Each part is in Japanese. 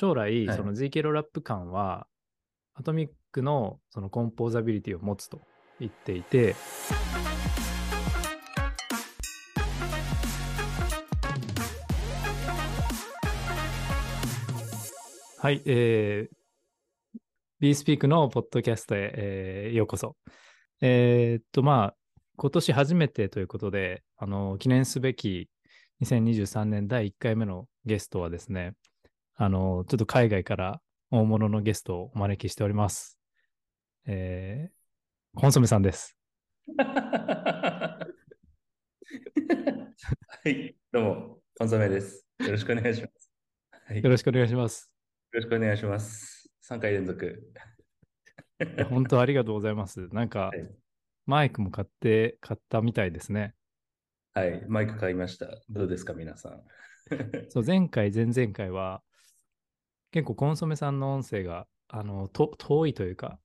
将来、はいその ZK ロールアップ感は、アトミックのそのコンポーザビリティを持つと言っていて、はい、えー、BeSpeak のポッドキャストへ、えーようこそ。えーっと、まあ、今年初めてということで、あの、記念すべき2023年第1回目のゲストはですね、あの、ちょっと海外から大物のゲストをお招きしております。えー、コンソメさんです。はい、どうも、コンソメです。よろしくお願いします。はい、よよろしくお願いします。ろしくお願いします。3回連続。本当ありがとうございます。なんかはい、マイクも買って、買ったみたいですね。はい、マイク買いました。どうですか、皆さん。そう、前回、前々回は、結構コンソメさんの音声が、あの、と遠いというか、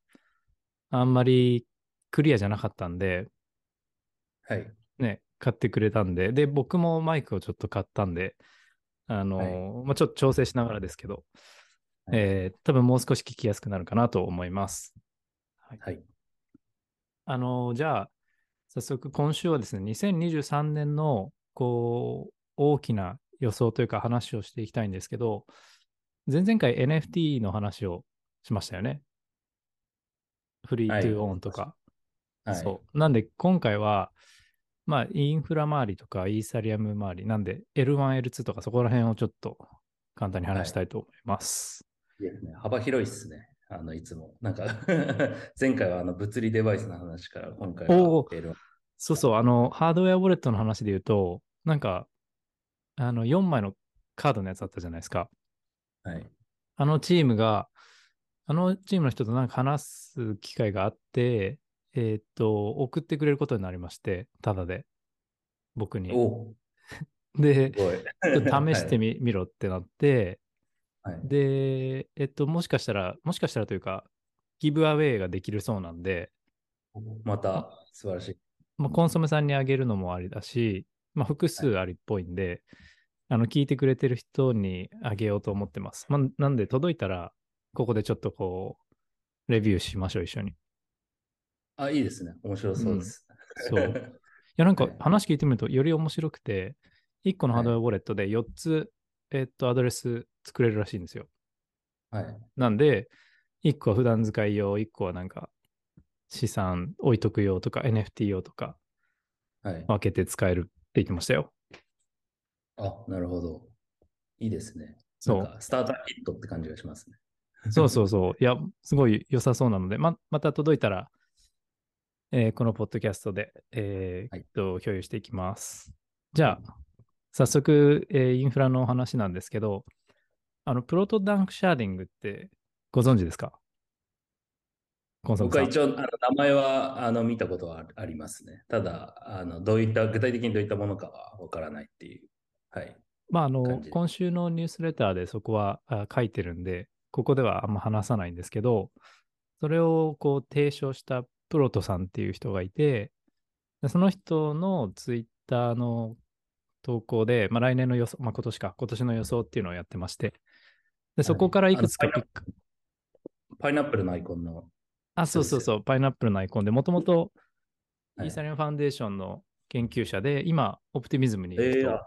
あんまりクリアじゃなかったんで、はい、ね、買ってくれたんで、で、僕もマイクをちょっと買ったんで、あの、まあ、ちょっと調整しながらですけど、はい。えー多分もう少し聞きやすくなるかなと思います。はい、あの、じゃあ、早速今週はですね、2023年の、こう、大きな予想というか話をしていきたいんですけど、前々回 NFT の話をしましたよね。フリートゥーオンとか。はい、そう。なんで、今回は、まあ、インフラ周りとか、イーサリアム周り、なんで、L1、L2 とか、そこら辺をちょっと簡単に話したいと思います。いいですね。幅広いですね。あの、いつも。なんか、前回はあの物理デバイスの話から、今回はお L1 そうそう、あの、ハードウェアウォレットの話で言うと、なんか、あの、4枚のカードのやつあったじゃないですか。はい、あのチームが、あのチームの人となんか話す機会があって、えーっと、送ってくれることになりまして、ただで、僕に。お。で、試してみ,、みろってなって、はい、はいで、えっと、もしかしたら、もしかしたらというか、ギブアウェイができるそうなんで、また素晴らしい。まあ、コンソメさんにあげるのもありだし、まあ、複数ありっぽいんで、あの、聞いてくれてる人にあげようと思ってます。まあ、なんで、届いたら、ここでちょっとこう、レビューしましょう、一緒に。いあ、いいですね。面白そうです。そうや、なんかはい 話聞いてみると、より面白くて、1個のハードウェアウォレットで4つ、えっと、アドレス作れるらしいんですよ。はい。なんで、1個は普段使い用、1個はなんか、資産置いとく用とか、NFT 用とか、はい。分けて使えるって言ってましたよ。あ、なるほど。いいですね。そうスターターキットって感じがしますね。そうそうそう。いや、すごい良さそうなので、ままた届いたら、えーこのポッドキャストで、えーはいえっと共有していきます。じゃあ、早速、えーインフラのお話なんですけど、あの、 Proto-Danksharding ってご存知ですか？僕は一応、あの名前はあの見たことはあありますね。ただあの、どういった、具体的にどういったものかはわからないっていう。はい。まあ、あの今週のニュースレターでそこはあ書いてるんで、ここではあんま話さないんですけど、それをこう提唱したプロトさんっていう人がいて、でその人のツイッターの投稿で、まあ、来年の予想、まあ、今年か、今年の予想っていうのをやってまして、でそこからいくつかピック、パイナップルのアイコンの。あ、そうそうそう、パイナップルのアイコンで、もともとはい。イーサリアムファンデーションの研究者で、今、オプティミズムにいる人、えー、あ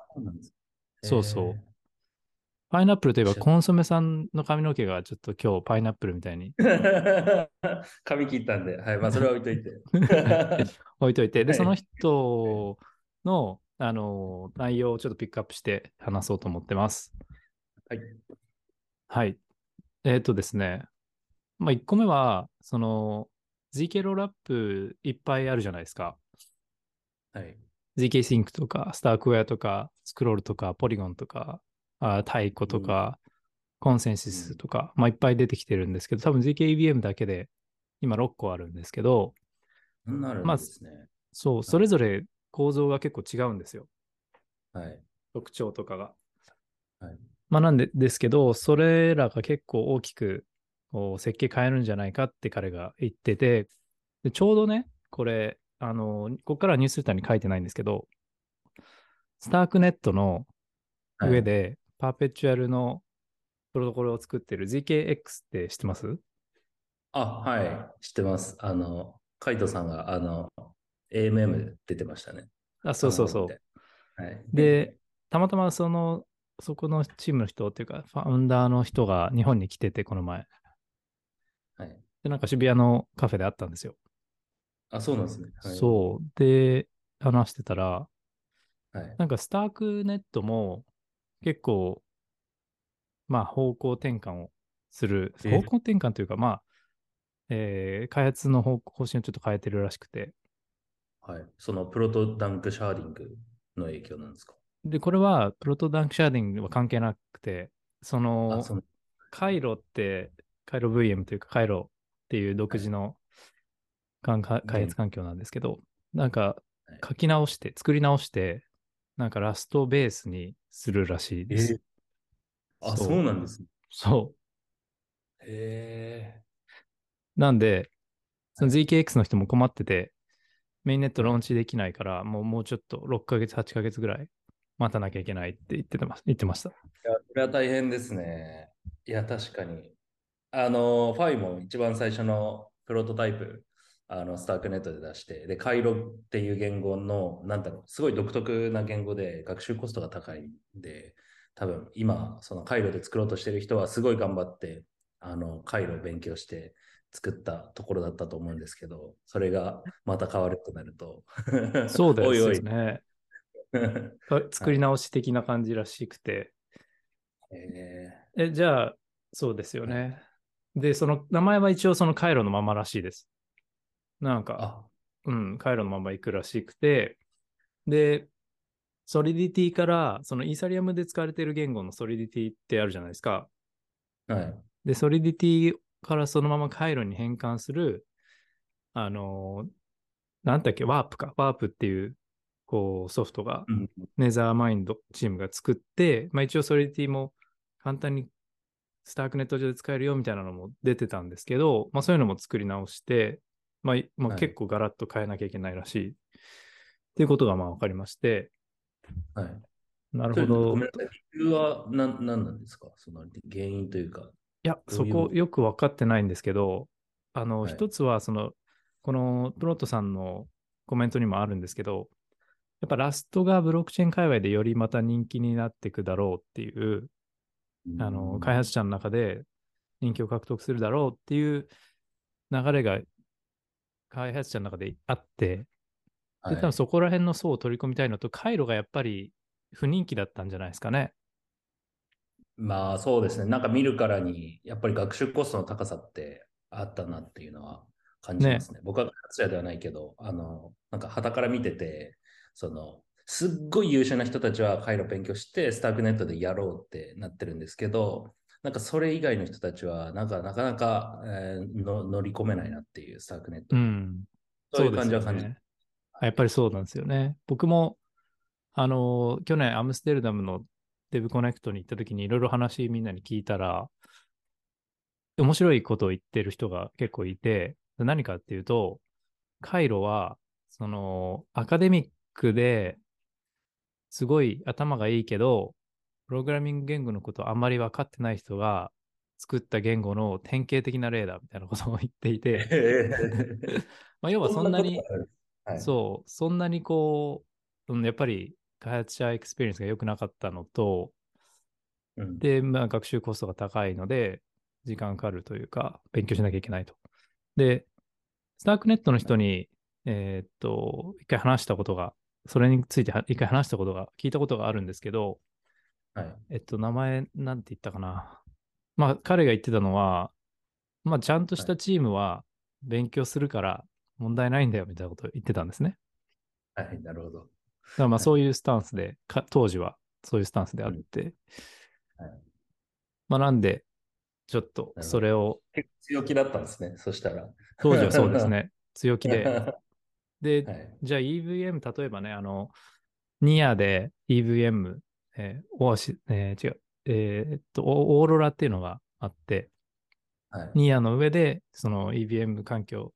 そうそうパイナップルといえば、コンソメさんの髪の毛がちょっと今日パイナップルみたいにー 髪切ったんで、はい。まあ、それは置いといて。置いといて、で、はいその人の、あの、内容をちょっとピックアップして話そうと思ってます。はい。はい。えっ、とですね、まあ、1個目は、その、ZK ロールアップいっぱいあるじゃないですか。はい。ZK シンクとか、スタークウェアとか、スクロールとか、ポリゴンとか、あ太鼓とか、コンセンシスとか、まあいっぱい出てきてるんですけど、多分 ZKEVM だけで今6個あるんですけど、なあるんまあですね。そう、それぞれ構造が結構違うんですよ。はい。特徴とかが。はい。まあなんでですけど、それらが結構大きくこう設計変えるんじゃないかって彼が言ってて、でちょうどね、これ、あの、ここからはニュースレターに書いてないんですけど、スタークネットの上で、パーペチュアルのプロトコルを作ってる ZKX って知ってます？あ、はい。知ってます。あの、カイトさんが、あの、AMM で出てましたね。あ、そうそうそう。はい。で、たまたまその、そこのチームの人っていうか、ファウンダーの人が日本に来てて、この前。はい。で、なんか渋谷のカフェで会ったんですよ。あ、そうなんですね。はい、そう。で、話してたら、はい。なんか Starknet も結構、まあ方向転換をする、え方向転換というか、まあ、えー開発の方方針をちょっと変えてるらしくて。はい。その Proto-Danksharding の影響なんですか？で、これは Proto-Danksharding は関係なくて、そのあ、、その、カイロって、カイロ VM というか、カイロっていう独自のかんか開発環境なんですけど、なんかはい書き直して、作り直して、なんかラストベースにするらしいです。えあ、そうそうなんですね。そへえ。う。なんで、そのはい ZKX の人も困ってて、メインネットはいローンチできないから、もうもうちょっと6ヶ月、8ヶ月ぐらい待たなきゃいけないって言ってます言ってました。いや、これは大変ですね。いや、確かに。あの、ファイも一番最初のプロトタイプ、あの、スタークネットで出して、で、カイロっていう言語の、なんだろう、すごい独特な言語で学習コストが高いんで、多分今、そのカイロで作ろうとしてる人はすごい頑張って、あの、カイロを勉強して作ったところだったと思うんですけど、それがまた変わるとなると、そうですおいお い。作り直し的な感じらしくて。ええ、じゃあ、そうですよね。で、その名前は一応そのカイロのままらしいです。なんー、か、あ、うん、カイロのまま行くらしくて、で、ソリディティから、そのイーサリアムで使われている言語のソリディティってあるじゃないですか。はい。で、ソリディティからそのままカイロに変換する、あのーなんだっけ、ワープか。ワープっていう、こう、ソフトが、うんネザーマインドチームが作って、まあ一応ソリディティも簡単にスタークネット上で使えるよみたいなのも出てたんですけど、まあそういうのも作り直して、まあ、いまあ、はい結構ガラッと変えなきゃいけないらしい。っていうことがまあ分かりまして、はい。なるほど。んいなさい。理由は何何なんですか？その原因というか。いうそうこよく分かってないんですけど、あの、はい一つはその、このプロットさんのコメントにもあるんですけど、やっぱラストがブロックチェーン界隈でよりまた人気になっていくだろうっていう、あの、開発者の中で人気を獲得するだろうっていう流れが開発者の中であって、で、多分そこら辺の層を取り込みたいのと、回路がやっぱり不人気だったんじゃないですかね。まあそうですね。なんか見るからに、やっぱり学習コストの高さってあったなっていうのは感じますね。僕は開発者ではないけど、あの、なんか旗から見てて、その、すっごい優秀な人たちは回路勉強して、スタークネットでやろうってなってるんですけど、なんかそれ以外の人たちは、なんかなかなか、えーの乗り込めないなっていう、スタークネットに。うん。そういう感じは感じねやっぱりそうなんですよね。僕も、あの、去年アムステルダムのデブコネクトに行った時にいろいろ話みんなに聞いたら、面白いことを言ってる人が結構いて、何かっていうと、カイロは、その、アカデミックですごい頭がいいけど、プログラミング言語のことあんまり分かってない人が作った言語の典型的な例だみたいなことを言っていて、まあ要はそんなに、はい、そう、そんなにこう、うんやっぱり開発者エクスペリエンスが良くなかったのと、うん。で、まあ、学習コストが高いので、時間かかるというか、勉強しなきゃいけないと。で、 Starknet の人に、えーっと、一回話したことが、それについては一回話したことが、聞いたことがあるんですけど、はい。えっと、名前、なんて言ったかな。まあ、彼が言ってたのは、まあ、ちゃんとしたチームは勉強するから問題ないんだよ、みたいなことを言ってたんですね。はい、なるほど。だからまあはいそういうスタンスで、か当時はそういうスタンスであって、はいまあなんで、ちょっとそれを、結構強気だったんですね、そしたら。当時はそうですね、強気で。は で、い。じゃあ EVM、例えばね、あの、ニアで EVM、えーオアシ、えー違う、えーっと、オオーロラっていうのがあって、はい。ニアの上でその EVM 環境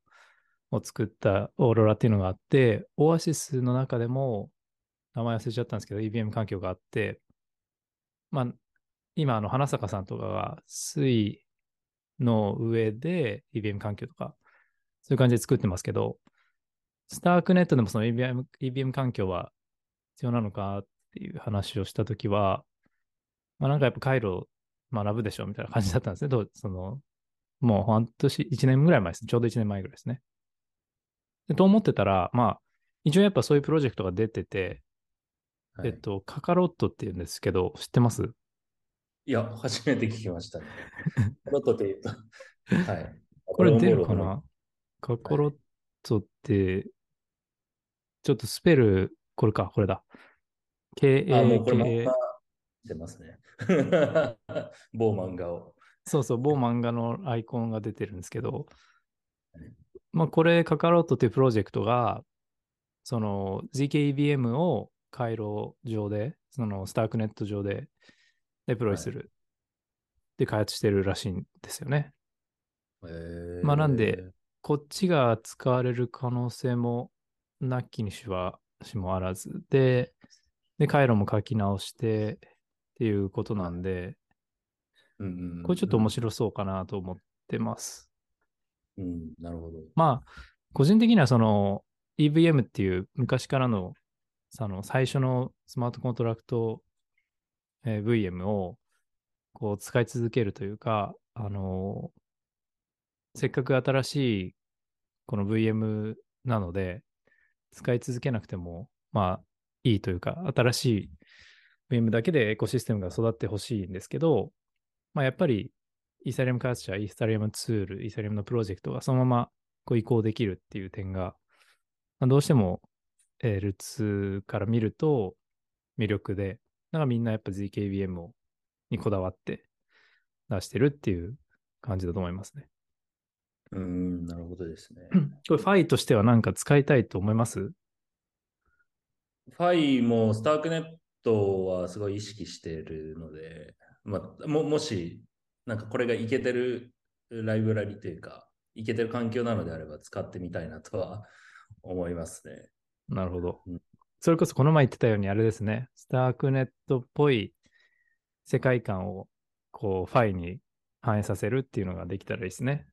を作ったオーロラっていうのがあって、オアシスの中でも、名前忘れちゃったんですけど、EVM 環境があって、まあ、今、あの、花坂さんとかが水の上で EVM 環境とか、そういう感じで作ってますけど、スタークネットでもその EVM, EVM 環境は必要なのかっていう話をしたときは、まあなんかやっぱ回路学ぶでしょみたいな感じだったんですね。どうその、もう半年、1年ぐらい前ですね。ちょうど1年前ぐらいですね。でと思ってたら、まあ、一応やっぱそういうプロジェクトが出てて、はい、えっと、カカロットっていうんですけど、知ってます？いや、初めて聞きましたね。カカロットって言うと、はい。これ出るかな？カカロットって、ちょっとスペル、これか、これだ。あ、もうこれ漫画。してますね。某漫画を。そうそう、某漫画のアイコンが出てるんですけどはい、まあ、これ、カカロットっていうプロジェクトが、その ZKEVM を回路上で、そのスタークネット上でデプロイするで開発してるらしいんですよね。えーまあなんで、こっちが使われる可能性もなきにしはしもあらずで、で、回路も書き直してっていうことなんで、うんうんうんこれちょっと面白そうかなと思ってます。うん、なるほど。まあ、個人的にはその EVM っていう昔からのその最初のスマートコントラクト、えー VM をこう使い続けるというか、あのせっかく新しいこの VM なので、使い続けなくても、まあいいというか、新しい VM だけでエコシステムが育ってほしいんですけど、まあやっぱりイーサリアム開発者、イーサリアムツール、イーサリアムのプロジェクトがそのままこう移行できるっていう点が、まあ、どうしても、えー L2 から見ると魅力で、だからみんなやっぱ ZKVM をにこだわって出してるっていう感じだと思いますね。うん、なるほどですね。これファイとしてはなんか使いたいと思います？ファイもスタークネットはすごい意識しているので、まあ、ももし、なんかこれがいけてるライブラリというか、いけてる環境なのであれば使ってみたいなとは 思いますね。なるほどうん。それこそこの前言ってたようにあれですね、 Starknet っぽい世界観をこうファイに反映させるっていうのができたらいいですね。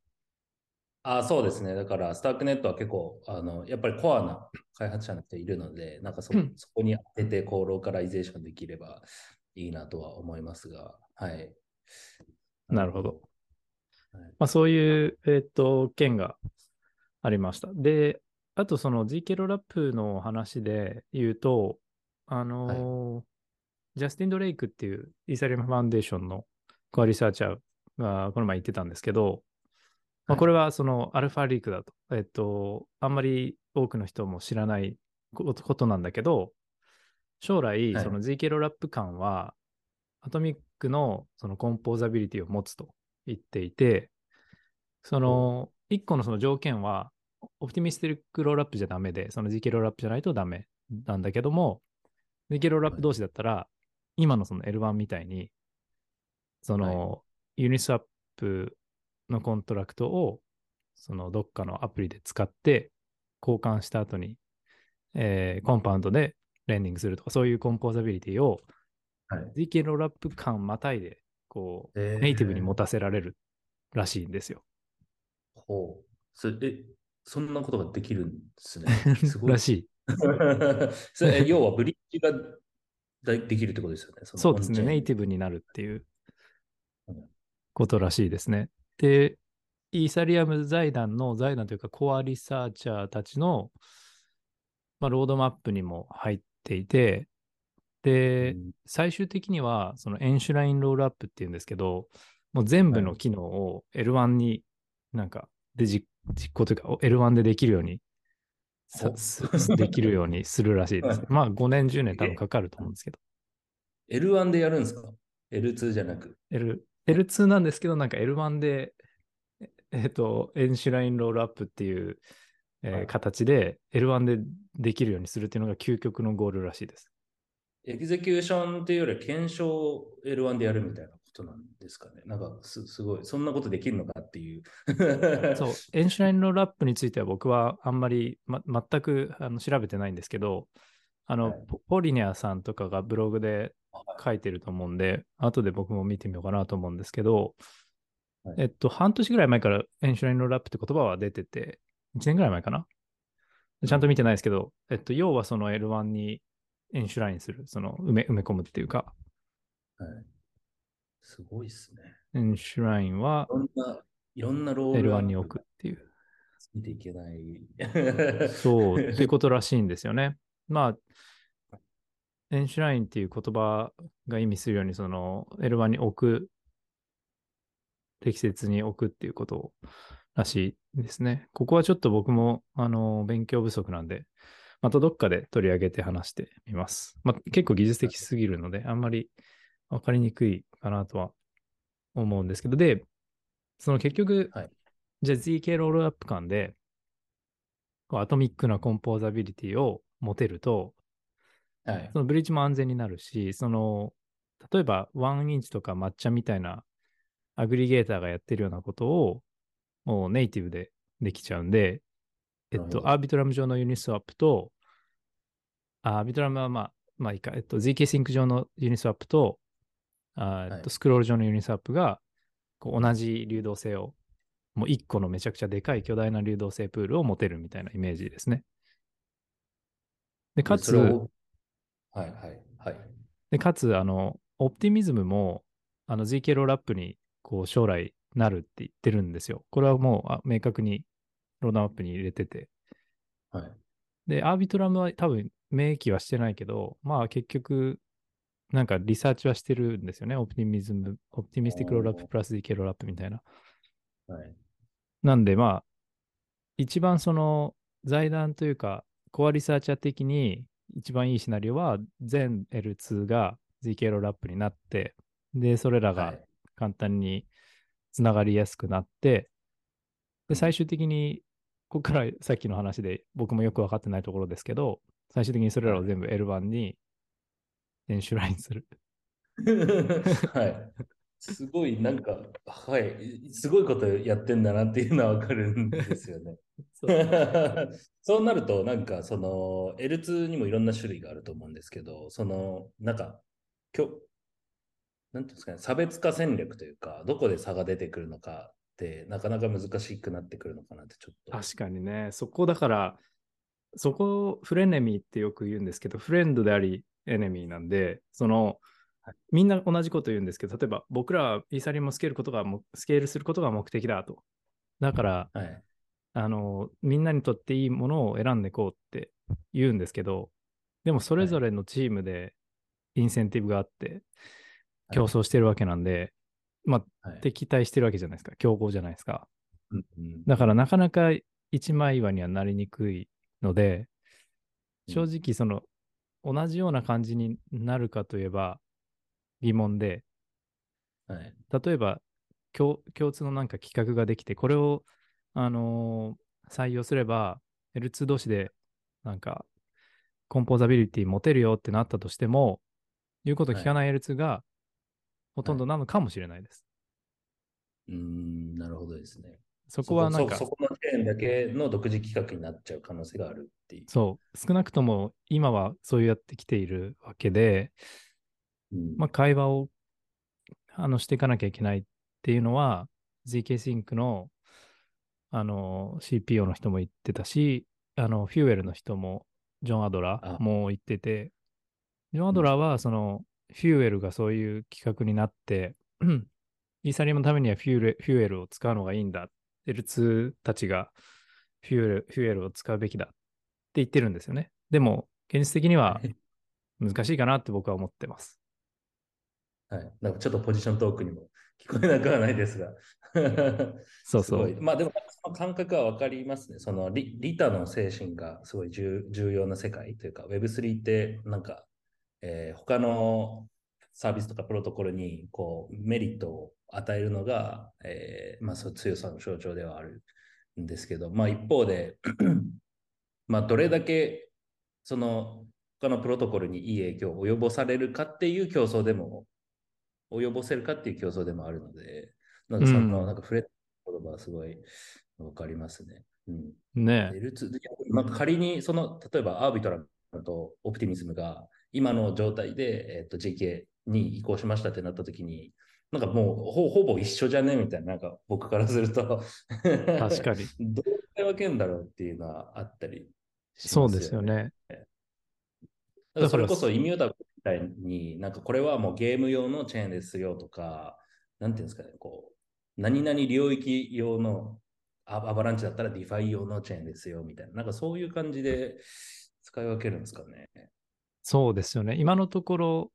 あそうですね。だから、 Starknet は結構、あの、やっぱりコアな開発者の人いるので、なんかそうんそこに当てて、こう、ローカライゼーションできればいいなとは思いますが、はい。なるほど。はいまあ、そういう、えっと、件がありました。で、あとその GK ローラップの話で言うと、あのージャスティン・ドレイクっていうイーサリアム・ファンデーションのコアリサーチャーがこの前言ってたんですけど、まあ、はい。これはそのアルファリークだと、えっと、あんまり多くの人も知らないことなんだけど、将来、はい。その GK ローラップ間は、アトミックのその composability を持つと言っていて、その、一個のその条件は、 optimistic rollup じゃダメで、その GK ローラップじゃないとダメなんだけども、GK ローラップ同士だったら、今のその L1 みたいに、その、 Uniswap のコントラクトを、そのどっかのアプリで使って、交換した後に、えー Compound でレンディングするとか、そういうコンポーザビリティをはい。ローラップ間またいで、こう、えーネイティブに持たせられるらしいんですよ。ほう。それえ、そんなことができるんですね。すごい。らしい。それえ要はブリッジがだできるってことですよね。のそうですね。ネイティィブになるっていううんことらしいですね。で、イーサリアム財団の財団というかコアリサーチャーたちの、まあ、ロードマップにも入っていて、で、最終的にはその enshrined rollup っていうんですけど、もう全部の機能を L1 になんかで実実行というか L1 でできるようにできるようにするらしいです。まあ5年10年多分かかると思うんですけど。L1 でやるんですか ?L2 じゃなく。L、L2 なんですけど、なんか L1 で、ええっと、 enshrined rollup っていう、えーはい形で L1 でできるようにするっていうのが究極のゴールらしいです。 execution っていうよりは検証を L1 でやるみたいなことなんですかね。なんかすすごい、そんなことできるのかっていう。そう、 enshrined rollup については僕はあんまり、ま、全くあの調べてないんですけど、あの、はい Polynya さんとかがブログで書いてると思うんで、後で僕も見てみようかなと思うんですけど、はいえっと、半年ぐらい前から enshrined rollup って言葉は出てて、1年ぐらい前かな？ちゃんと見てないですけど、えっと、要はその L1 に enshrine する、その埋め埋め込むっていうか、はい。すごいっすね。 enshrine はいろんな、いろんなロール L1 に置くっていう。ついていけない。そう、っていうことらしいんですよね。まあ、 enshrine っていう言葉が意味するように、その L1 に置く、適切に置くっていうことらしいですね。ここはちょっと僕も、あの、勉強不足なんで、またどっかで取り上げて話してみます。まあ、結構技術的すぎるので、あんまりわかりにくいかなとは思うんですけど、で、その結局、はいじゃあ ZK ロールアップ間で、アトミックなコンポーザビリティを持てると、はい。そのブリッジも安全になるし、その、例えば1inch とか Matcha みたいな aggregator がやってるようなことを、もうネイティブでできちゃうんで、えっと、 Arbitrum 上の Uniswap と、あ Arbitrum はまあ、まあいいか、えっと、ZK シンク上の Uniswap と、あえっと、はい Scroll 上の Uniswap が、こう同じ流動性を、もう一個のめちゃくちゃでかい巨大な流動性プールを持てるみたいなイメージですね。で、かつ、はいはいはい。で、かつ、あの、オプティミズムも、あの、ZK ロールアップに、こう、将来なるって言ってるんですよ。これはもう、あ明確にロードマップに入れてて。はい。で、アービトラムは多分、明記はしてないけど、まあ、結局、なんかリサーチはしてるんですよね。オプティミズム、オプティミスティックロールアッププラス ZK ロールアップみたいな。はい。なんで、まあ、一番その財団というか、コアリサーチャー的に一番いいシナリオは、全 L2 が ZK ロールアップになって、で、それらがはい。簡単につながりやすくなって、で、うん最終的に、ここからさっきの話で僕もよく分かってないところですけど、最終的にそれらを全部 L1 にエンシュラインする。はい。すごい、なんか、はい。すごいことやってんだなっていうのはわかるんですよね。そうなると、なんか、その、L2 にもいろんな種類があると思うんですけど、その、なんか、きょなんていうんですかね、差別化戦略というか、どこで差が出てくるのかって、なかなか難しくなってくるのかなって、ちょっと。確かにね、そこだから、そこフレネミーってよく言うんですけど、フレンドでありエネミーなんで、そのはい、みんな同じこと言うんですけど、例えば僕らはイーサリアムをスケールことがも、スケールすることが目的だと。だから、はい。あの、みんなにとっていいものを選んでいこうって言うんですけど、でもそれぞれのチームでインセンティブがあって、競争してるわけなんで、まあ、はい。敵対してるわけじゃないですか。競合じゃないですか。うんうんだからなかなか一枚岩にはなりにくいので、うん正直その同じような感じになるかといえば疑問で、はい。例えば共共通のなんか企画ができて、これを、あのー採用すれば L2 同士でなんかコンポーザビリティ持てるよってなったとしても、言うこと聞かない L2 がほとんどなのかもしれないです。うーん、なるほどですね。そこはなんかそこのチェーンだけの独自企画になっちゃう可能性があるっていう。そう、少なくとも今はそうやってきているわけで、うんまあ、会話をあのしていかなきゃいけないっていうのは、ZK Sync のあの CPO の人も言ってたし、あのフューエルの人も、ジョン・アドラあーも言ってて、ジョン・アドラーはそのフューエルがそういう企画になって、イーサリアムのためにはフューレフューエルを使うのがいいんだ。L2 たちがフューエルフューエルを使うべきだって言ってるんですよね。でも、現実的には難しいかなって僕は思ってます。はい。なんかちょっとポジショントークにも聞こえなくはないですが。そうそう。まあでも、その感覚は分かりますね。そのリリタの精神がすごい重重要な世界というか、Web3 ってなんか、えー他のサービスとかプロトコルにこうメリットを与えるのが、えーまあ、そう強さの象徴ではあるんですけど、まあ、一方で、まあ、どれだけその他のプロトコルにいい影響を及ぼされるかっていう競争でも及ぼせるかっていう競争でもあるので、なんかその、うんなんか触れた言葉はすごいわかりますね。うん。ね L2 でなんか仮にその、例えばアービトラムとオプティミズムが今の状態で、えっと GK に移行しましたってなった時に、なんかもうほほぼ一緒じゃねみたいな、なんか僕からすると確かに。どうやって分けるんだろうっていうのはあったりしそうますよね。ですよね。だからそれこそイミュータブルみたいに、なんかこれはもうゲーム用のチェーンですよとか、なんていうんですかね、こう、何々領域用のアアバランチだったら DeFi 用のチェーンですよみたいな、なんかそういう感じで使い分けるんですかね。そうですよね。今のところ、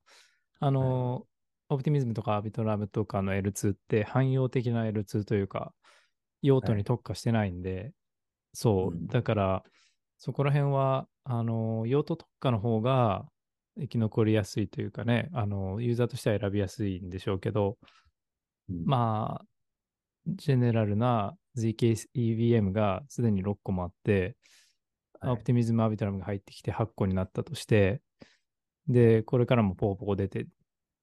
あの、オプティミズムとかアビトラムとかの L2 って汎用的な L2 というか、用途に特化してないんで、そう、うん。だから、そこら辺は、あの、用途特化の方が生き残りやすいというかね、あの、ユーザーとしては選びやすいんでしょうけど、うん。まあ、ジェネラルな ZK-EVM がすでに6個もあって、はいオプティミズムアビトラムが入ってきて8個になったとして、で、これからもポコポコ出て、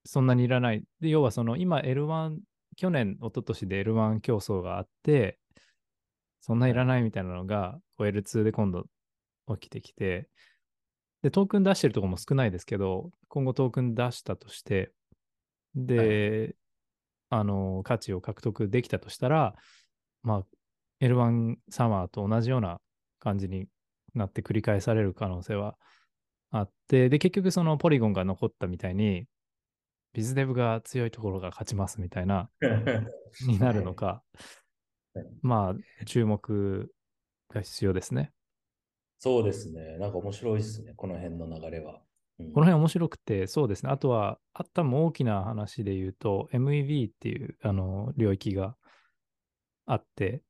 そんなにいらない。で、要はその今 L1、去年、一昨年で L1 競争があって、そんないらないみたいなのが、こう L2 で今度起きてきて、で、トークン出してるところも少ないですけど、今後トークン出したとして、で、あの、価値を獲得できたとしたら、まあ、L1 サマーと同じような感じになって繰り返される可能性はあって、で、結局そのポリゴンが残ったみたいに、ビズデブが強いところが勝ちますみたいな、になるのか、はいまあ、注目が必要ですね。そうですね。なんか面白いですね、この辺の流れは。うんこの辺面白くて、そうですね。あとは、あったも大きな話で言うと、MEV っていうあの領域があって、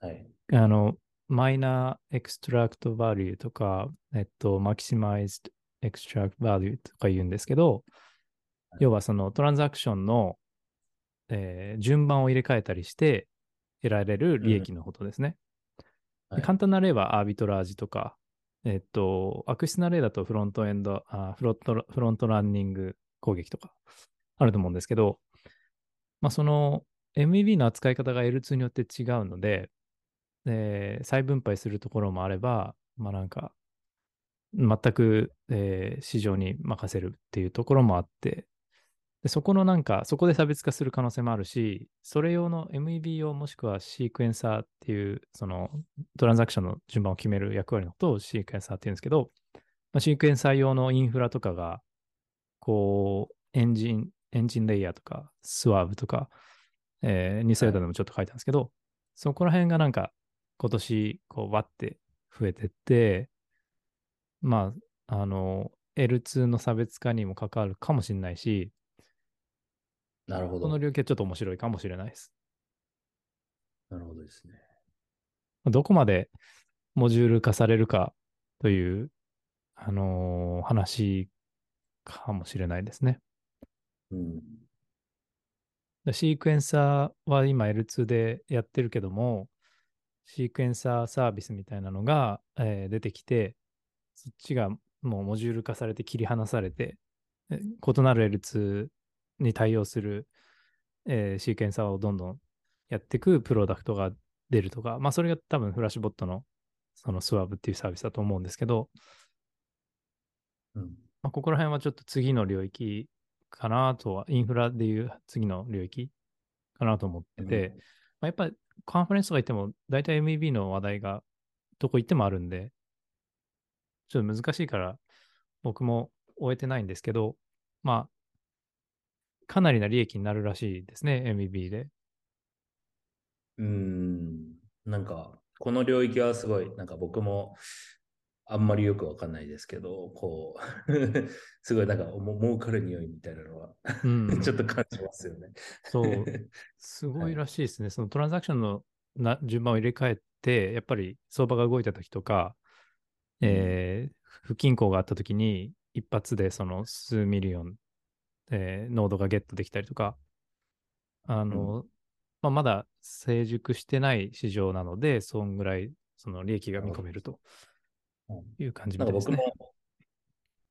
はい。あの、 miner extract value とか、えっと、 maximize extract value とか言うんですけど、要はそのトランザクションの、えー順番を入れ替えたりして得られる利益のことですね。ではい簡単な例はアービトラージとか、えっと、悪質な例だとフロントエンド、あフロント front running 攻撃とかあると思うんですけど、まあ、その MEB の扱い方が L2 によって違うので、えー再分配するところもあれば、まあなんか、全く、えー市場に任せるっていうところもあって、でそこのなんか、そこで差別化する可能性もあるし、それ用の MEB 用もしくはシークエンサーっていう、そのトランザクションの順番を決める役割のことをシークエンサーっていうんですけど、まあ、シークエンサー用のインフラとかが、こう、エンジン、エンジンレイヤーとか、スワーブとか、えー、ニュースレターでもちょっと書いたんですけど、そこら辺がなんか、今年、こう、わって増えてって、まあ、あの、L2 の差別化にも関わるかもしれないし、なるほど。この領域はちょっと面白いかもしれないです。なるほどですね。どこまでモジュール化されるかという、あのー話かもしれないですね。うん。でシークエンサーは今 L2 でやってるけども、シークエンサーサービスみたいなのが、えー出てきて、そっちがもうモジュール化されて切り離されて、え異なる L2 に対応する、えーシークエンサーをどんどんやっていくプロダクトが出るとか、まあそれが多分フラッシュボットのそのスワブっていうサービスだと思うんですけど、うん。まあ、ここら辺はちょっと次の領域かなとは、インフラでいう次の領域かなと思ってて、うんまあ、やっぱりカンファレンスとか行っても、大体 MEB の話題がどこ行ってもあるんで、ちょっと難しいから僕も終えてないんですけど、まあ、かなりな利益になるらしいですね、MEB で。うん。なんか、この領域はすごい、なんか僕もあんまりよくわかんないですけど、こう、すごいなんかも儲かる匂いみたいなのは、うん ちょっと感じますよね。そう、すごいらしいですね。そのトランザクションのな順番を入れ替えて、やっぱり相場が動いたときとか、うんえー不均衡があったときに、一発でその数ミリオン、えーノードがゲットできたりとか、あの、まあ、まだ成熟してない市場なので、そんぐらいその利益が見込めるという感じみたいですね。も、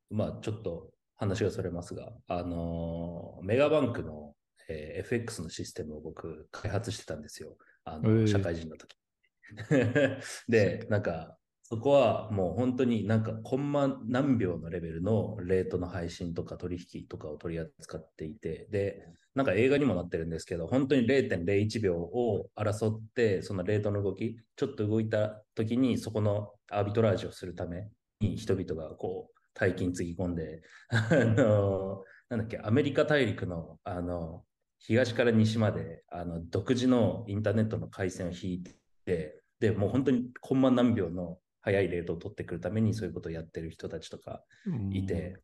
まあちょっと話がそれますが、あのーメガバンクの、えー FX のシステムを僕開発してたんですよ。あの、社会人の時。で、なんか、そこはもう本当になんかコンマ何秒のレベルのレートの配信とか取引とかを取り扱っていて、で、なんか映画にもなってるんですけど、本当に0.01秒を争って、そのレートの動き、ちょっと動いた時にそこのアービトラージをするために人々がこう大金つぎ込んで、あの、なんだっけ、アメリカ大陸のあの東から西まであの独自のインターネットの回線を引いて、で、もう本当にコンマ何秒の早いレートを取ってくるためにそういうことをやってる人たちとかいて、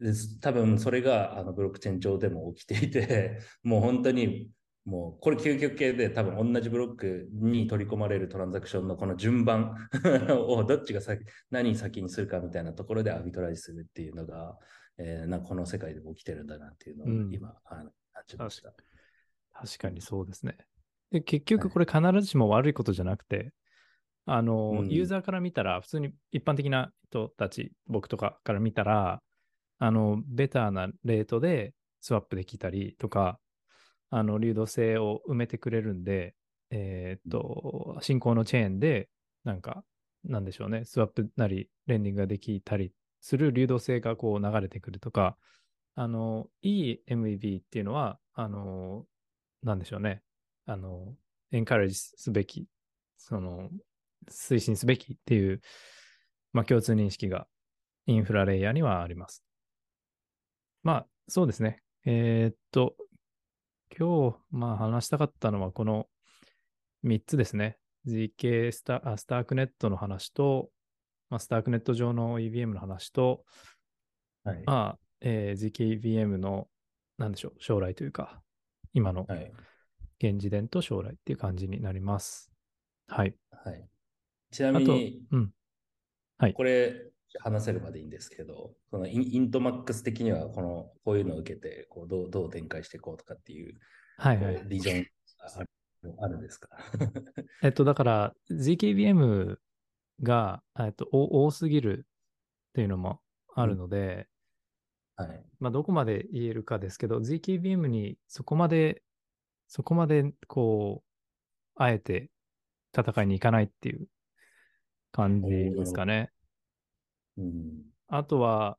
で多分それがあのブロックチェーン上でも起きていて、もう本当にもうこれ究極系で多分同じブロックに取り込まれるトランザクションのこの順番 をどっちが先何先にするかみたいなところでアビトライズするっていうのが、えー、なこの世界でも起きてるんだなっていうのを今、うん、感じました。確かにそうですね。で結局これ必ずしも悪いことじゃなくて、あの、うん、ユーザーから見たら、普通に一般的な人たち、僕とかから見たら、あの、ベターなレートでスワップできたりとか、あの、流動性を埋めてくれるんで、えー、っと、進行のチェーンで、なんか、なんでしょうね、スワップなり、レンディングができたりする流動性がこう流れてくるとか、あの、いい MEV っていうのは、あの、なんでしょうね、あの、エンカレージすべき、その、推進すべきっていう、まあ、共通認識がインフラレイヤーにはあります。まあ、そうですね。えー、っと、今日、まあ、話したかったのはこの3つですね。ZK スタあスタークネットの話と、まあ、スタークネット上の EVM の話と、はい、まあ、えー、ZKVM の、なんでしょう、将来というか、今の現時点と将来っていう感じになります。はい。はいちなみに、うん、はい、これ話せるまでいいんですけど、このイントマックス的にはこのこういうのを受けてこうどうどう展開していこうとかっていう、はいはい、ビジョンあるあるんですか？えっと、だから ZKVM が、えっと、多すぎるっていうのもあるので、うん、はい。まあ、どこまで言えるかですけど、ZKVM にそこまで、そこまでこう、あえて戦いに行かないっていう感じですかね。うん、あとは、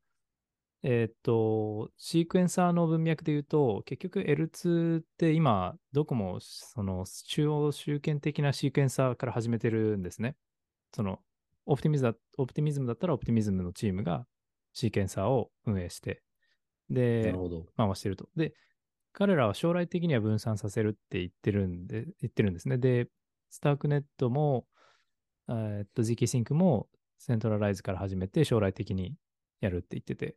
えっ、ー、と、シークエンサーの文脈で言うと、結局 L2 って今、どこもその中央集権的なシークエンサーから始めてるんですね。その、オプティミズだオプティミズムだったらオプティミズムのチームがシーケンサーを運営して、で、回してると。で、彼らは将来的には分散させるって言ってるんで、言ってるんですね。で、スタークネットも、えっと、ZK シンクもセントラライズから始めて将来的にやるって言ってて。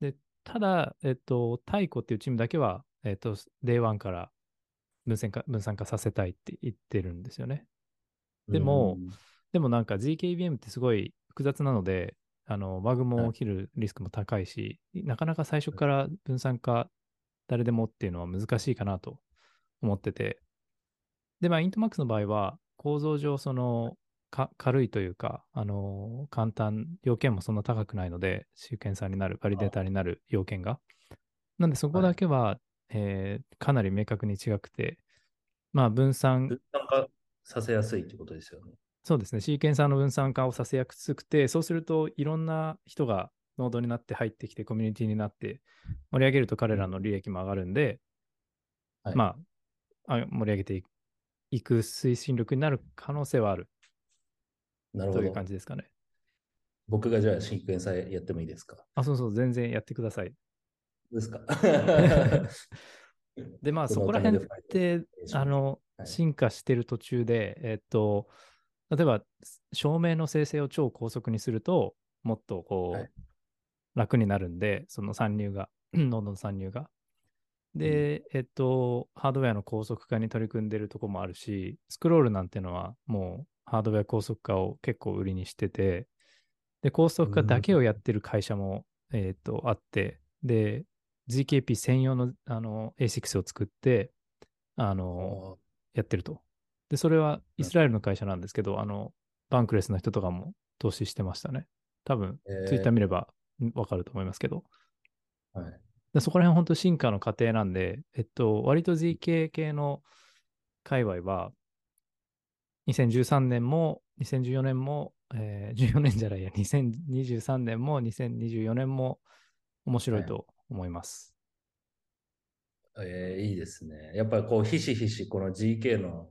で、ただ、えっと、太鼓っていうチームだけは、えっと、Day1 から分散化分散化させたいって言ってるんですよね。でも、でもなんか ZKVM ってすごい複雑なので、あの、バグも起きるリスクも高いし、はい、なかなか最初から分散化誰でもっていうのは難しいかなと思ってて。で、まあ、イントマックスの場合は、構造上、その、軽いというか、あのー、簡単、要件もそんな高くないので、シーケンサーになる、バリデーターになる要件が。なんで、そこだけは、はい、えー、かなり明確に違くて、まあ、分散。分散化させやすいってことですよね。そうですね。シーケンサーの分散化をさせやすくて、そうすると、いろんな人がノードになって入ってきて、コミュニティになって盛り上げると彼らの利益も上がるんで、はい、まあ、盛り上げていく行く推進力になる可能性はある。なるほど。という感じですかね。僕がじゃあ、シークエンサーやってもいいですか？あ、そうそう、全然やってください。ですか？で、まあ、そこら辺って、あの、進化してる途中で、えっと、例えば、照明の生成を超高速にすると、もっとこう、はい、楽になるんで、その参入が、ノードの参入が。で、えっと、ハードウェアの高速化に取り組んでるとこもあるし、スクロールなんてのはもうハードウェア高速化を結構売りにしてて、で、高速化だけをやってる会社も、うん、えっと、あって、で、GKP 専用のあの A6 を作って、あの、やってると。で、それはイスラエルの会社なんですけど、あの、バンクレスの人とかも投資してましたね。多分、ツイッター見ればわかると思いますけど。はい。でそこら辺本当進化の過程なんで、えっと、割と ZK 系の界隈は、2013年も、2014年も、えー、14年じゃないや、2023年も、2024年も面白いと思います。えーいいですね。やっぱりこう、ひしひしこの GK の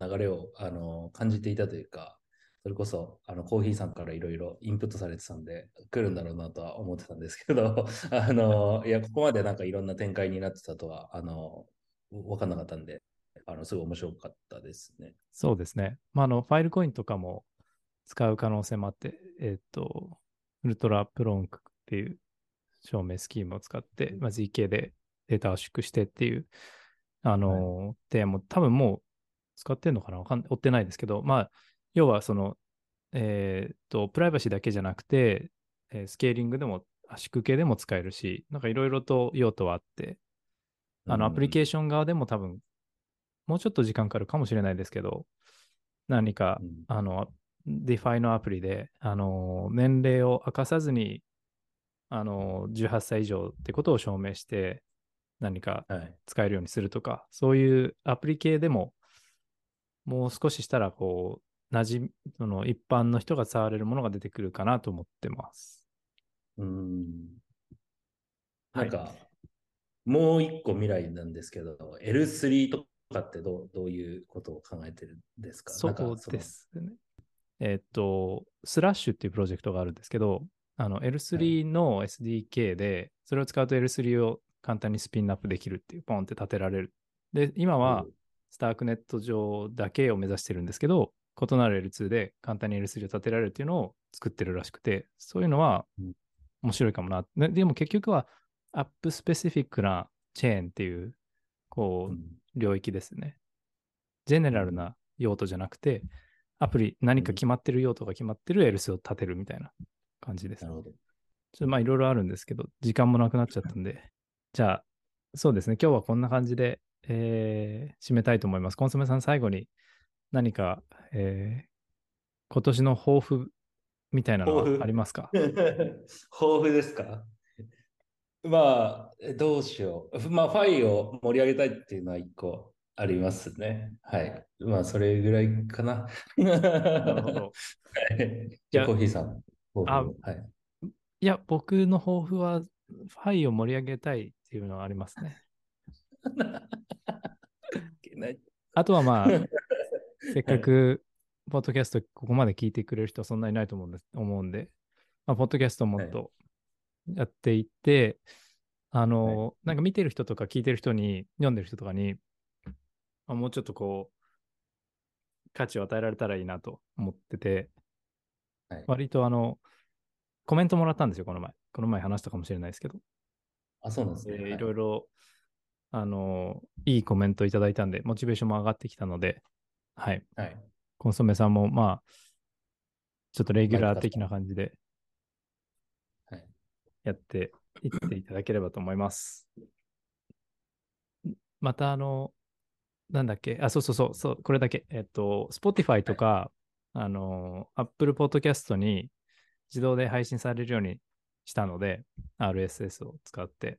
流れをあの感じていたというか、それこそあのコーヒーさんからいろいろインプットされてたんで、来るんだろうなとは思ってたんですけど、あの、いや、ここまでなんかいろんな展開になってたとは、あの、わかんなかったんで、あの、すごい面白かったですね。そうですね。まあ、あの、ファイルコインとかも使う可能性もあって、えっ、と、ウルトラプロンクっていう証明スキームを使って、まあ、ZK でデータを圧縮してっていう、あの、提案も多分もう使ってんのかな？わかん追ってないですけど、まあ、要はその、えっ、と、プライバシーだけじゃなくて、えースケーリングでも圧縮系でも使えるし、なんかいろいろと用途はあって、あの、アプリケーシション側でも多分、もうちょっと時間かかるかもしれないですけど、何か、うんあの、DeFi のアプリで、あの、年齢を明かさずに、あの、18歳以上ってことを証明して、何かはい。使えるようにするとか、そういうアプリ系でも、もう少ししたら、こう、馴染み、その一般の人が触れるものが出てくるかなと思ってます。うん。はないんか、もう一個未来なんですけど、L3 とかってどうどういうことを考えてるんですか？そうですね。えーっと、スラッシュっていうプロジェクトがあるんですけど、あの L3 の SDK で、それを使うと L3 を簡単にスピンアップできるっていう、ポンって立てられる。で、今はうんスタークネット上だけを目指してるんですけど、異なる L2 で簡単に L3 を立てられるっていうのを作ってるらしくて、そういうのはうん面白いかもな。ねでも結局はアップスペシフィックなチェーンっていう、こう、うん領域ですね。ジェネラルな用途じゃなくて、アプリ何か決まってる用途が決まってる Else を立てるみたいな感じです。なるほど。ちょっとまあいろいろあるんですけど、時間もなくなっちゃったんで、じゃあ、そうですね、今日はこんな感じで、えー締めたいと思います。コンソメさん、最後に何か、えー今年の抱負みたいなの抱負？はありますか？豊富ですか？まあ、えどうしよう。まあ、ファイを盛り上げたいっていうのは一個ありますね。はい。まあ、それぐらいかな。ななるほど。。はい。じゃあコーヒーさん。抱負あはい。いや、僕の抱負は、ファイを盛り上げたいっていうのはありますね。あとはまあ、せっかく、ポッドキャストここまで聞いてくれる人はそんなにいないと思うんです思うんで、まあ、ポッドキャストもっとやっていって、あの、なんか見てる人とか聞いてる人に、読んでる人とかに、あもうちょっとこう、価値を与えられたらいいなと思ってて、はい割とあの、コメントもらったんですよ、この前。この前話したかもしれないですけど。あ、そうなんですね。いろいろ、あの、いいコメントいただいたんで、モチベーションも上がってきたので、はい。はい。コンソメさんも、まあ、ちょっとレギュラー的な感じではい。やっていっていただければと思います。また、あの、なんだっけ、あ、そうそうそう、そうこれだけ。えっと、Spotify とか、あの、Apple Podcast に自動で配信されるようにしたので、RSS を使って。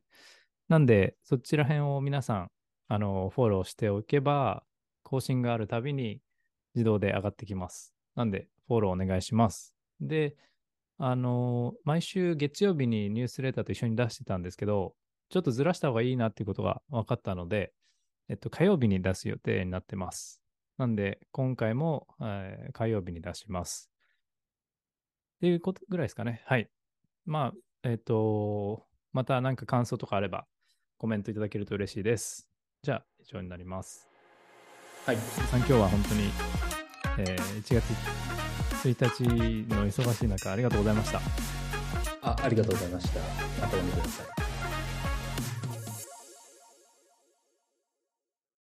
なんで、そちら辺を皆さん、あの、フォローしておけば、更新があるたびに自動で上がってきます。なんで、フォローお願いします。で、あの、毎週月曜日にニュースレーターと一緒に出してたんですけど、ちょっとずらした方がいいなっていうことが分かったので、えっと、火曜日に出す予定になってます。なんで、今回も、えー火曜日に出します。っていうことぐらいですかね。はい。まあ、えっと、また何か感想とかあればコメントいただけると嬉しいです。じゃあ、以上になります。はい。さん今日は本当に、えー1月1日の忙しい中、ありがとうございました。あありがとうございました。またお見てください。